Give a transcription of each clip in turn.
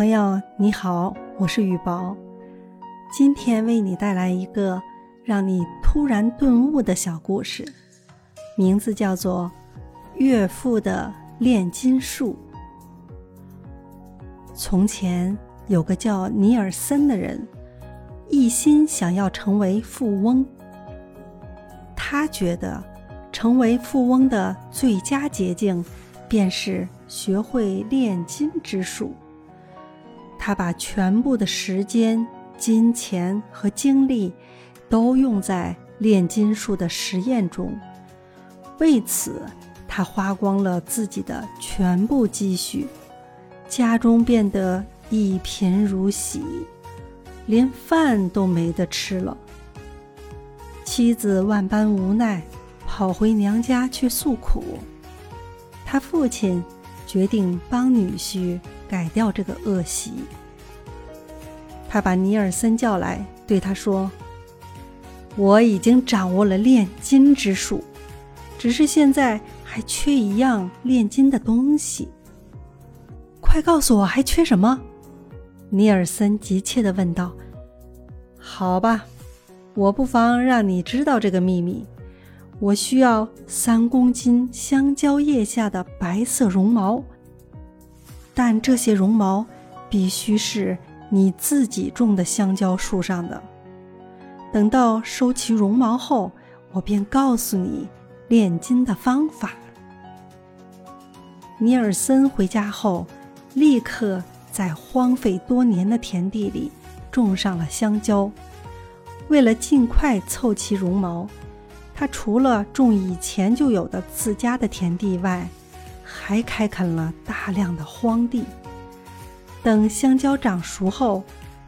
朋友你好，我是雨宝，今天为你带来一个让你突然顿悟的小故事，名字叫做《岳父的炼金术》。从前有个叫尼尔森的人，一心想要成为富翁。他觉得，成为富翁的最佳捷径，便是学会炼金之术。他把全部的时间、金钱和精力都用在炼金术的实验中。为此，他花光了自己的全部积蓄，家中变得一贫如洗，连饭都没得吃了。妻子万般无奈，跑回娘家去诉苦。他父亲决定帮女婿。改掉这个恶习。他把尼尔森叫来，对他说：“我已经掌握了炼金之术，只是现在还缺一样炼金的东西。快告诉我，还缺什么？”尼尔森急切地问道。“好吧，我不妨让你知道这个秘密。我需要三公斤香蕉叶下的白色绒毛。”但这些绒毛必须是你自己种的香蕉树上的。等到收齐绒毛后，我便告诉你炼金的方法。尼尔森回家后，立刻在荒废多年的田地里种上了香蕉。为了尽快凑齐绒毛，他除了种以前就有的自家的田地外，还开垦了大量的荒地。等香蕉长熟后，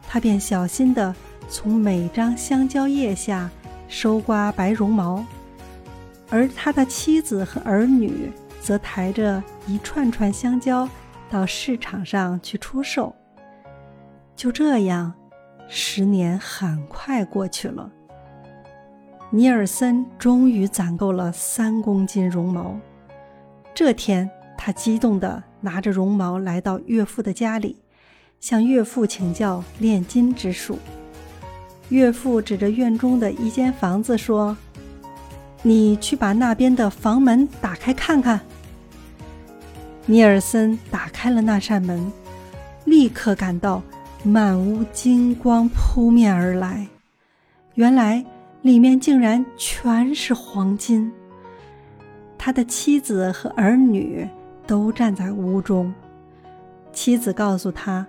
他便小心地从每张香蕉叶下收刮白绒毛，而他的妻子和儿女则抬着一串串香蕉到市场上去出售。就这样，十年很快过去了。尼尔森终于攒够了三公斤绒毛。这天，他激动地拿着绒毛来到岳父的家里，向岳父请教炼金之术。岳父指着院中的一间房子说：“你去把那边的房门打开看看。”尼尔森打开了那扇门，立刻感到满屋金光扑面而来。原来里面竟然全是黄金。他的妻子和儿女都站在屋中。妻子告诉他，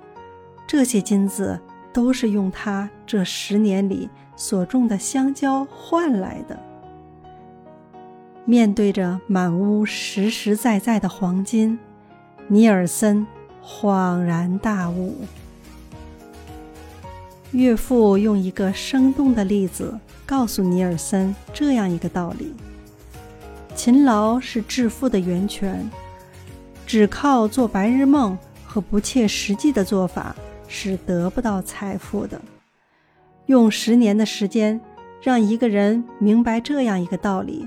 这些金子都是用他这十年里所种的香蕉换来的。面对着满屋实实在在的黄金，尼尔森恍然大悟。岳父用一个生动的例子告诉尼尔森这样一个道理。勤劳是致富的源泉，只靠做白日梦和不切实际的做法是得不到财富的。用十年的时间让一个人明白这样一个道理，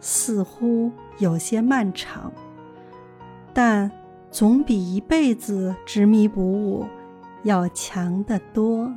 似乎有些漫长，但总比一辈子执迷不悟要强得多。